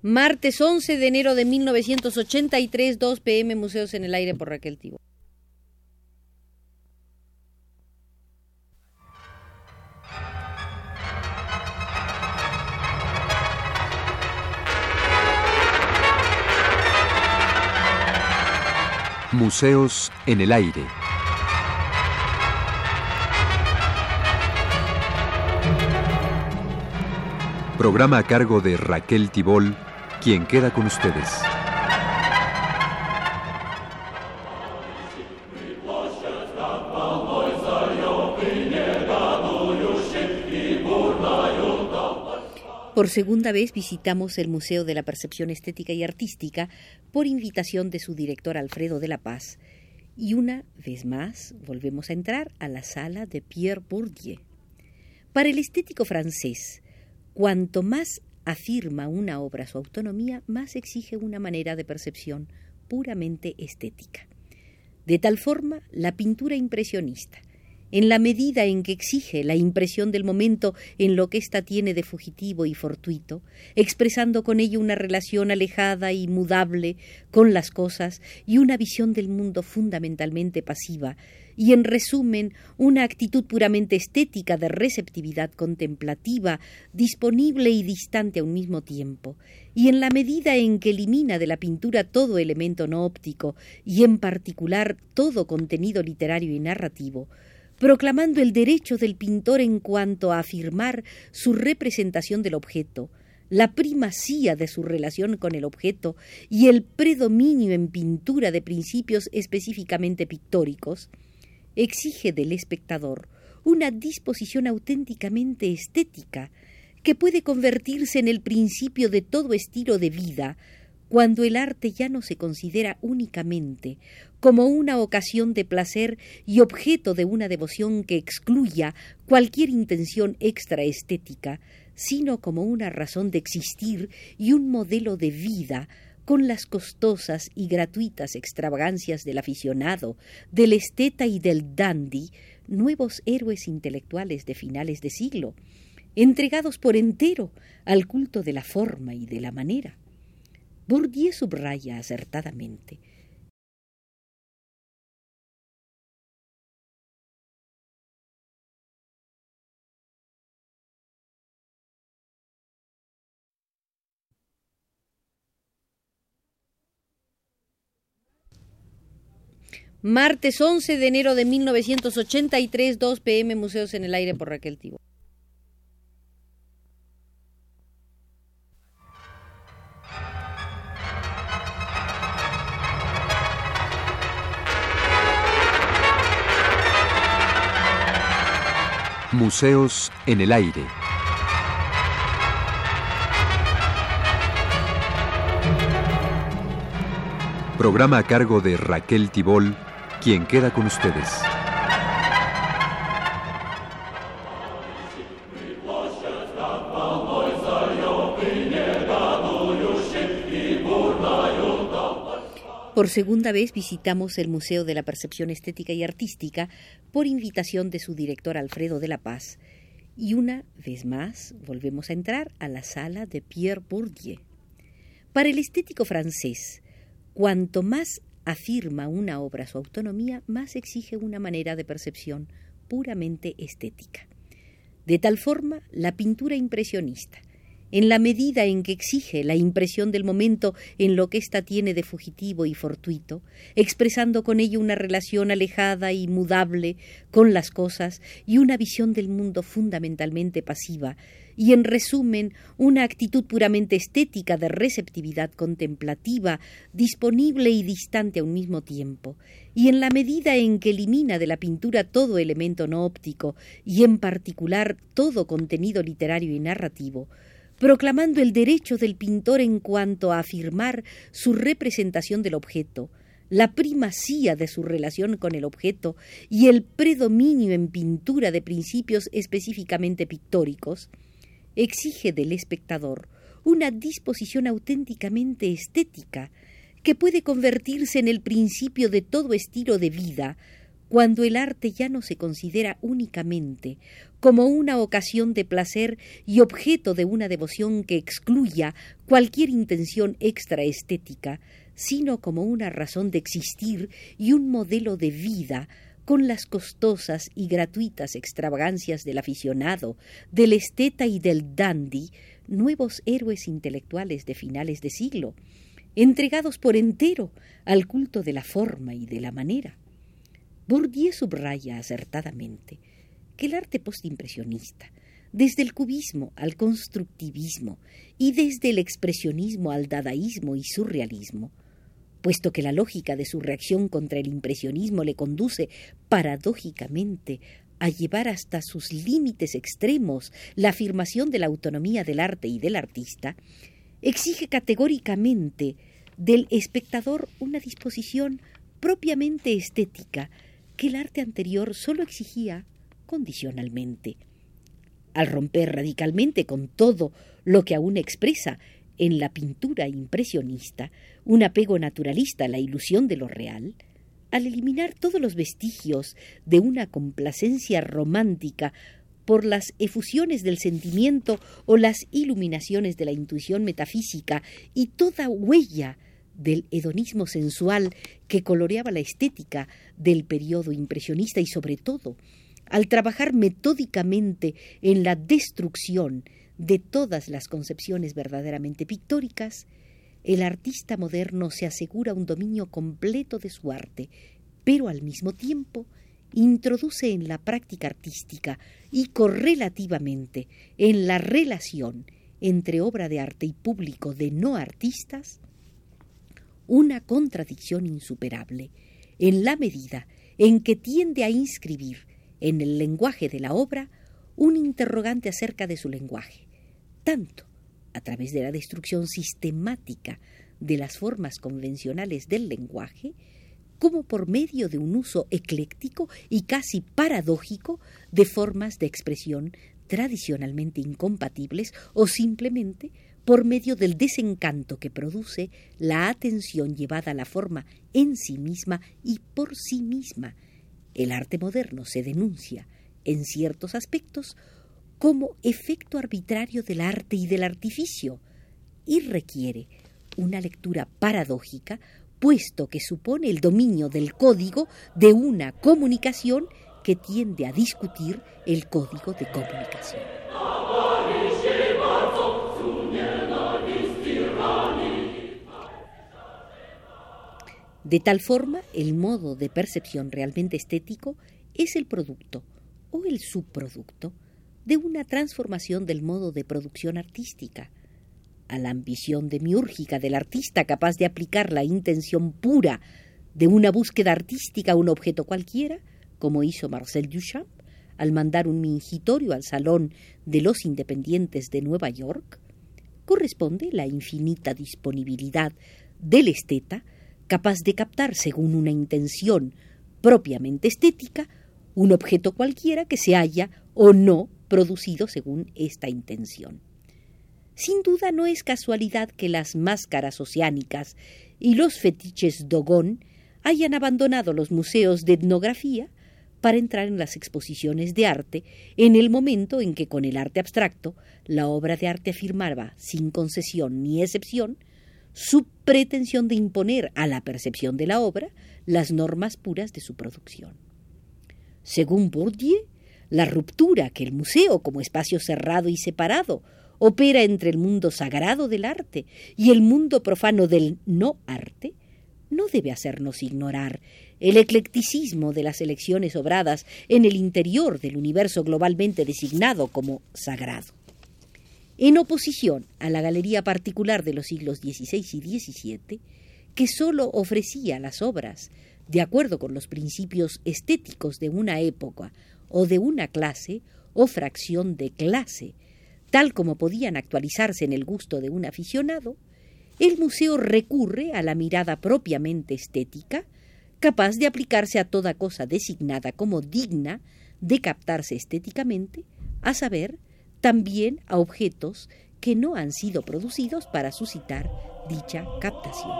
Martes 11 de enero de 1983, 2 pm, Museos en el Aire por Raquel Tibo. Museos en el Aire. Programa a cargo de Raquel Tibol, quien queda con ustedes. Por segunda vez visitamos el Museo de la Percepción Estética y Artística por invitación de su director Alfredo de la Paz. Y una vez más volvemos a entrar a la sala de Pierre Bourdieu. Para el estético francés, cuanto más afirma una obra su autonomía, más exige una manera de percepción puramente estética. De tal forma, la pintura impresionista, en la medida en que exige la impresión del momento en lo que ésta tiene de fugitivo y fortuito, expresando con ello una relación alejada y mudable con las cosas y una visión del mundo fundamentalmente pasiva, y en resumen una actitud puramente estética de receptividad contemplativa, disponible y distante a un mismo tiempo, y en la medida en que elimina de la pintura todo elemento no óptico y en particular todo contenido literario y narrativo, proclamando el derecho del pintor en cuanto a afirmar su representación del objeto, la primacía de su relación con el objeto y el predominio en pintura de principios específicamente pictóricos, exige del espectador una disposición auténticamente estética que puede convertirse en el principio de todo estilo de vida, cuando el arte ya no se considera únicamente como una ocasión de placer y objeto de una devoción que excluya cualquier intención extraestética, sino como una razón de existir y un modelo de vida con las costosas y gratuitas extravagancias del aficionado, del esteta y del dandy, nuevos héroes intelectuales de finales de siglo, entregados por entero al culto de la forma y de la manera. Bourdieu subraya acertadamente Martes 11 de enero de 1983, 2 pm, Museos en el Aire por Raquel Tibo. Museos en el Aire. Programa a cargo de Raquel Tibol, quien queda con ustedes. Segunda vez visitamos el Museo de la Percepción Estética y Artística por invitación de su director Alfredo de la Paz. Y una vez más volvemos a entrar a la sala de Pierre Bourdieu. Para el estético francés, cuanto más afirma una obra su autonomía, más exige una manera de percepción puramente estética. De tal forma, la pintura impresionista, en la medida en que exige la impresión del momento en lo que ésta tiene de fugitivo y fortuito, expresando con ello una relación alejada y mudable con las cosas y una visión del mundo fundamentalmente pasiva, y en resumen una actitud puramente estética de receptividad contemplativa, disponible y distante a un mismo tiempo, y en la medida en que elimina de la pintura todo elemento no óptico y en particular todo contenido literario y narrativo, proclamando el derecho del pintor en cuanto a afirmar su representación del objeto, la primacía de su relación con el objeto y el predominio en pintura de principios específicamente pictóricos, exige del espectador una disposición auténticamente estética que puede convertirse en el principio de todo estilo de vida, cuando el arte ya no se considera únicamente como una ocasión de placer y objeto de una devoción que excluya cualquier intención extraestética, sino como una razón de existir y un modelo de vida con las costosas y gratuitas extravagancias del aficionado, del esteta y del dandy, nuevos héroes intelectuales de finales de siglo, entregados por entero al culto de la forma y de la manera. Bourdieu subraya acertadamente que el arte postimpresionista, desde el cubismo al constructivismo y desde el expresionismo al dadaísmo y surrealismo, puesto que la lógica de su reacción contra el impresionismo le conduce paradójicamente a llevar hasta sus límites extremos la afirmación de la autonomía del arte y del artista, exige categóricamente del espectador una disposición propiamente estética que el arte anterior sólo exigía condicionalmente. Al romper radicalmente con todo lo que aún expresa en la pintura impresionista un apego naturalista a la ilusión de lo real, al eliminar todos los vestigios de una complacencia romántica por las efusiones del sentimiento o las iluminaciones de la intuición metafísica y toda huella del hedonismo sensual que coloreaba la estética del periodo impresionista y sobre todo al trabajar metódicamente en la destrucción de todas las concepciones verdaderamente pictóricas, el artista moderno se asegura un dominio completo de su arte, pero al mismo tiempo introduce en la práctica artística y correlativamente en la relación entre obra de arte y público de no artistas una contradicción insuperable, en la medida en que tiende a inscribir en el lenguaje de la obra un interrogante acerca de su lenguaje, tanto a través de la destrucción sistemática de las formas convencionales del lenguaje, como por medio de un uso ecléctico y casi paradójico de formas de expresión tradicionalmente incompatibles o simplemente por medio del desencanto que produce la atención llevada a la forma en sí misma y por sí misma. El arte moderno se denuncia, en ciertos aspectos, como efecto arbitrario del arte y del artificio, y requiere una lectura paradójica, puesto que supone el dominio del código de una comunicación que tiende a discutir el código de comunicación. De tal forma, el modo de percepción realmente estético es el producto o el subproducto de una transformación del modo de producción artística. A la ambición demiúrgica del artista capaz de aplicar la intención pura de una búsqueda artística a un objeto cualquiera, como hizo Marcel Duchamp al mandar un mingitorio al Salón de los Independientes de Nueva York, corresponde la infinita disponibilidad del esteta capaz de captar, según una intención propiamente estética, un objeto cualquiera que se haya o no producido según esta intención. Sin duda no es casualidad que las máscaras oceánicas y los fetiches Dogón hayan abandonado los museos de etnografía para entrar en las exposiciones de arte en el momento en que con el arte abstracto la obra de arte afirmaba, sin concesión ni excepción, su pretensión de imponer a la percepción de la obra las normas puras de su producción. Según Bourdieu, la ruptura que el museo, como espacio cerrado y separado, opera entre el mundo sagrado del arte y el mundo profano del no arte, no debe hacernos ignorar el eclecticismo de las elecciones obradas en el interior del universo globalmente designado como sagrado en oposición a la galería particular de los siglos XVI y XVII, que sólo ofrecía las obras de acuerdo con los principios estéticos de una época o de una clase o fracción de clase, tal como podían actualizarse en el gusto de un aficionado, el museo recurre a la mirada propiamente estética, capaz de aplicarse a toda cosa designada como digna de captarse estéticamente, a saber, también a objetos que no han sido producidos para suscitar dicha captación.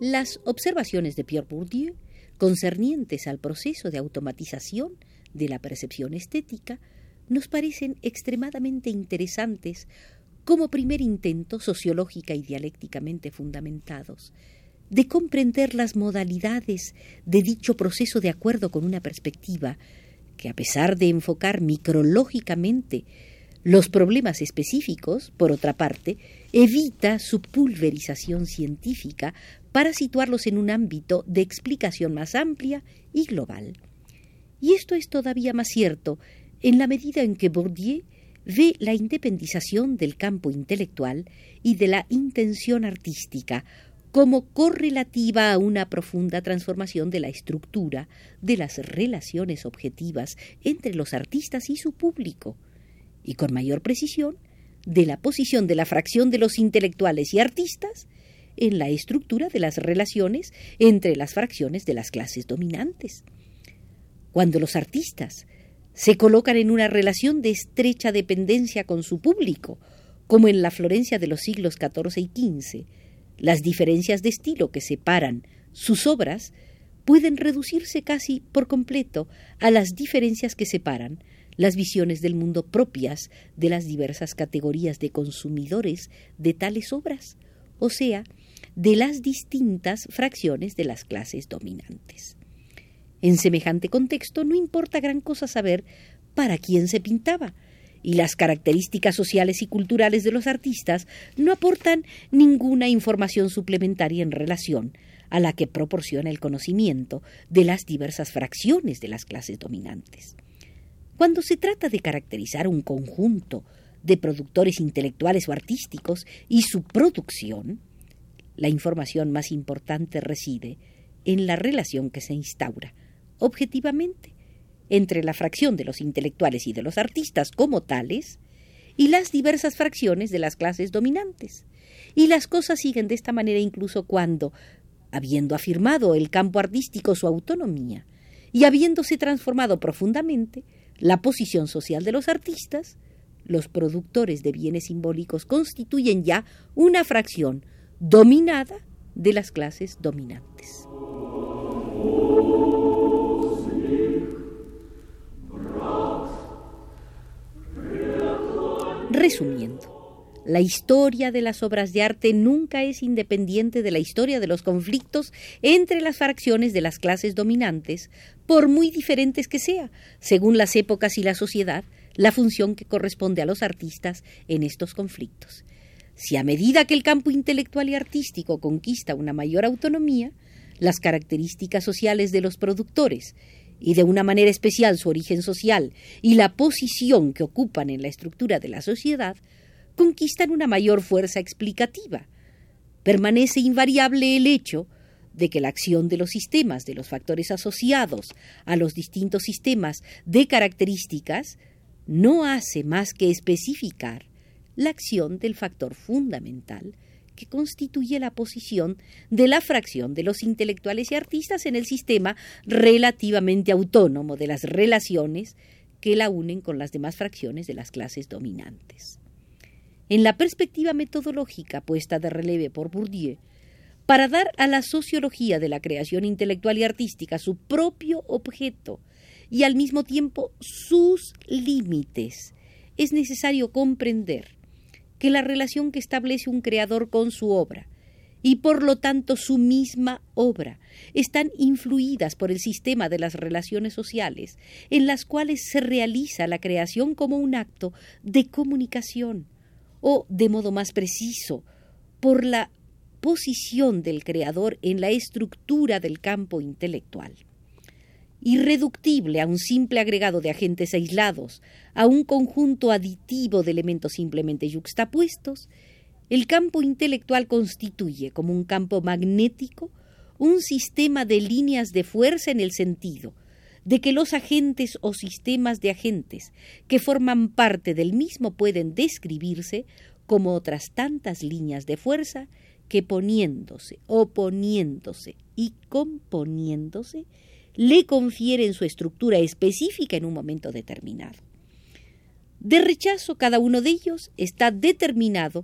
Las observaciones de Pierre Bourdieu concernientes al proceso de automatización de la percepción estética nos parecen extremadamente interesantes como primer intento sociológica y dialécticamente fundamentados de comprender las modalidades de dicho proceso de acuerdo con una perspectiva que, a pesar de enfocar micrológicamente los problemas específicos, por otra parte, evita su pulverización científica para situarlos en un ámbito de explicación más amplia y global. Y esto es todavía más cierto en la medida en que Bourdieu ve la independización del campo intelectual y de la intención artística como correlativa a una profunda transformación de la estructura de las relaciones objetivas entre los artistas y su público, y con mayor precisión de la posición de la fracción de los intelectuales y artistas en la estructura de las relaciones entre las fracciones de las clases dominantes. Cuando los artistas se colocan en una relación de estrecha dependencia con su público, como en la Florencia de los siglos XIV y XV, las diferencias de estilo que separan sus obras pueden reducirse casi por completo a las diferencias que separan las visiones del mundo propias de las diversas categorías de consumidores de tales obras, o sea, de las distintas fracciones de las clases dominantes. En semejante contexto no importa gran cosa saber para quién se pintaba, y las características sociales y culturales de los artistas no aportan ninguna información suplementaria en relación a la que proporciona el conocimiento de las diversas fracciones de las clases dominantes. Cuando se trata de caracterizar un conjunto de productores intelectuales o artísticos y su producción, la información más importante reside en la relación que se instaura, objetivamente, entre la fracción de los intelectuales y de los artistas como tales y las diversas fracciones de las clases dominantes. Y las cosas siguen de esta manera incluso cuando, habiendo afirmado el campo artístico su autonomía y habiéndose transformado profundamente la posición social de los artistas, los productores de bienes simbólicos constituyen ya una fracción dominada de las clases dominantes. Resumiendo, la historia de las obras de arte nunca es independiente de la historia de los conflictos entre las fracciones de las clases dominantes, por muy diferentes que sea, según las épocas y la sociedad, la función que corresponde a los artistas en estos conflictos. Si a medida que el campo intelectual y artístico conquista una mayor autonomía, las características sociales de los productores y de una manera especial su origen social y la posición que ocupan en la estructura de la sociedad, conquistan una mayor fuerza explicativa. Permanece invariable el hecho de que la acción de los sistemas, de los factores asociados a los distintos sistemas de características, no hace más que especificar la acción del factor fundamental que constituye la posición de la fracción de los intelectuales y artistas en el sistema relativamente autónomo de las relaciones que la unen con las demás fracciones de las clases dominantes. En la perspectiva metodológica puesta de relieve por Bourdieu, para dar a la sociología de la creación intelectual y artística su propio objeto y al mismo tiempo sus límites, es necesario comprender que la relación que establece un creador con su obra y por lo tanto su misma obra están influidas por el sistema de las relaciones sociales en las cuales se realiza la creación como un acto de comunicación o, de modo más preciso, por la posición del creador en la estructura del campo intelectual irreductible a un simple agregado de agentes aislados, a un conjunto aditivo de elementos simplemente yuxtapuestos, el campo intelectual constituye, como un campo magnético, un sistema de líneas de fuerza en el sentido de que los agentes o sistemas de agentes que forman parte del mismo pueden describirse como otras tantas líneas de fuerza que poniéndose, oponiéndose y componiéndose le confieren su estructura específica en un momento determinado. De rechazo, cada uno de ellos está determinado